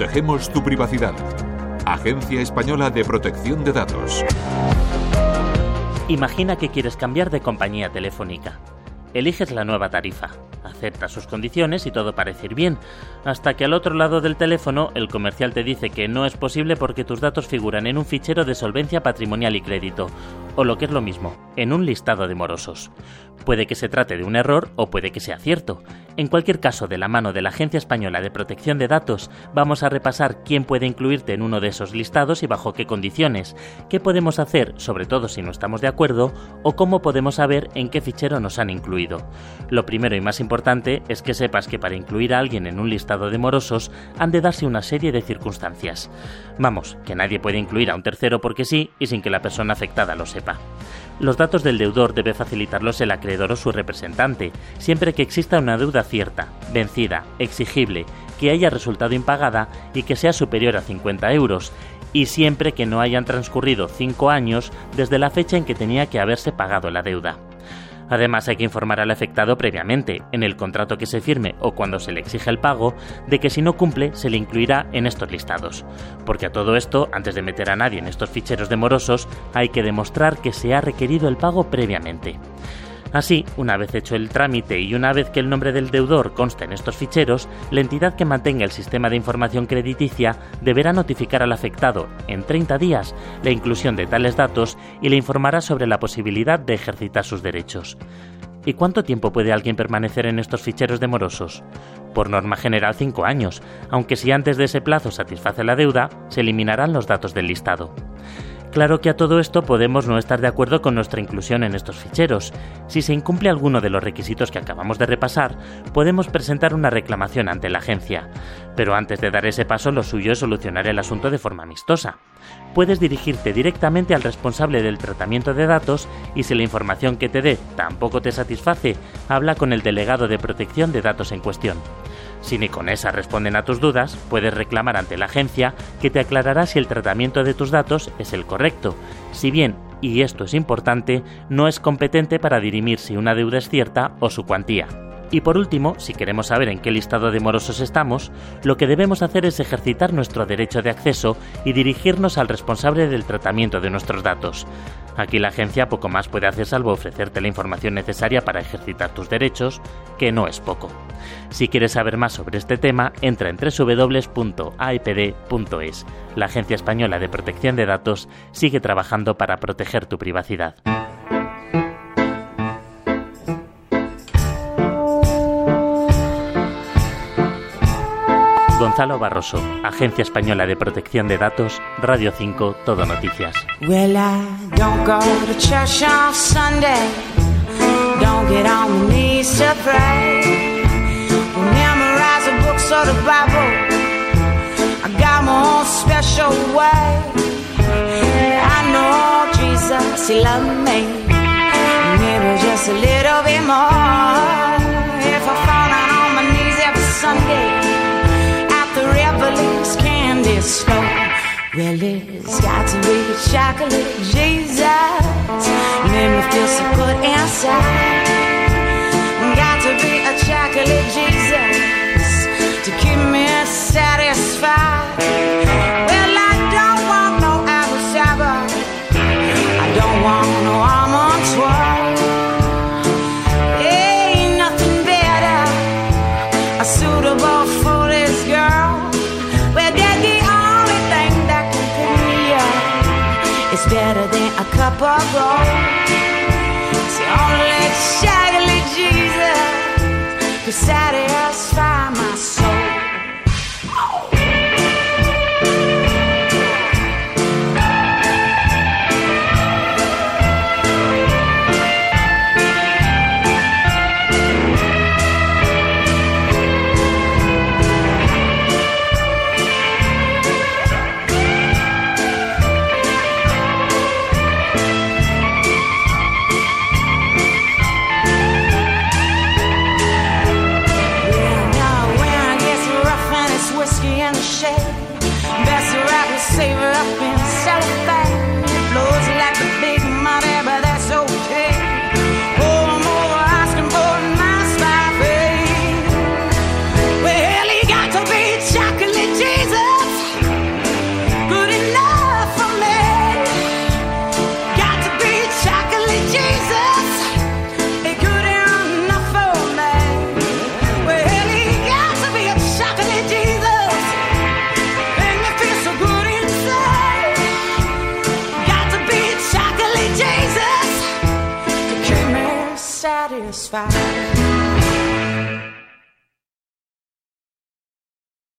Protegemos tu privacidad. Agencia Española de Protección de Datos. Imagina que quieres cambiar de compañía telefónica. Eliges la nueva tarifa, aceptas sus condiciones y todo parece ir bien, hasta que al otro lado del teléfono el comercial te dice que no es posible porque tus datos figuran en un fichero de solvencia patrimonial y crédito, o lo que es lo mismo, en un listado de morosos. Puede que se trate de un error o puede que sea cierto. En cualquier caso, de la mano de la Agencia Española de Protección de Datos, vamos a repasar quién puede incluirte en uno de esos listados y bajo qué condiciones, qué podemos hacer, sobre todo si no estamos de acuerdo, o cómo podemos saber en qué fichero nos han incluido. Lo primero y más importante es que sepas que para incluir a alguien en un listado de morosos han de darse una serie de circunstancias. Vamos, que nadie puede incluir a un tercero porque sí y sin que la persona afectada lo sepa. Los datos del deudor debe facilitarlos el acreedor o su representante, siempre que exista una deuda cierta, vencida, exigible, que haya resultado impagada y que sea superior a 50 euros, y siempre que no hayan transcurrido 5 años desde la fecha en que tenía que haberse pagado la deuda. Además, hay que informar al afectado previamente, en el contrato que se firme o cuando se le exige el pago, de que si no cumple se le incluirá en estos listados. Porque a todo esto, antes de meter a nadie en estos ficheros de morosos, hay que demostrar que se ha requerido el pago previamente. Así, una vez hecho el trámite y una vez que el nombre del deudor consta en estos ficheros, la entidad que mantenga el sistema de información crediticia deberá notificar al afectado, en 30 días, la inclusión de tales datos y le informará sobre la posibilidad de ejercitar sus derechos. ¿Y cuánto tiempo puede alguien permanecer en estos ficheros de morosos? Por norma general 5 años, aunque si antes de ese plazo satisface la deuda, se eliminarán los datos del listado. Claro que a todo esto podemos no estar de acuerdo con nuestra inclusión en estos ficheros. Si se incumple alguno de los requisitos que acabamos de repasar, podemos presentar una reclamación ante la agencia. Pero antes de dar ese paso, lo suyo es solucionar el asunto de forma amistosa. Puedes dirigirte directamente al responsable del tratamiento de datos y si la información que te dé tampoco te satisface, habla con el delegado de protección de datos en cuestión. Si ni con esa responden a tus dudas, puedes reclamar ante la agencia que te aclarará si el tratamiento de tus datos es el correcto, si bien, y esto es importante, no es competente para dirimir si una deuda es cierta o su cuantía. Y por último, si queremos saber en qué listado de morosos estamos, lo que debemos hacer es ejercitar nuestro derecho de acceso y dirigirnos al responsable del tratamiento de nuestros datos. Aquí la agencia poco más puede hacer salvo ofrecerte la información necesaria para ejercitar tus derechos, que no es poco. Si quieres saber más sobre este tema, entra en www.aepd.es. La Agencia Española de Protección de Datos sigue trabajando para proteger tu privacidad. Gonzalo Barroso, Agencia Española de Protección de Datos, Radio 5, Todo Noticias. The of the Bible. I got my own special way. I know Jesus, He loved me. Maybe just a little bit more. If I fall down on my knees every Sunday. at the Revelings candy store. Well, it's got to be a chocolate Jesus. Make me feel so good inside. Got to be a chocolate Jesus I the So let's shine. Satisfied.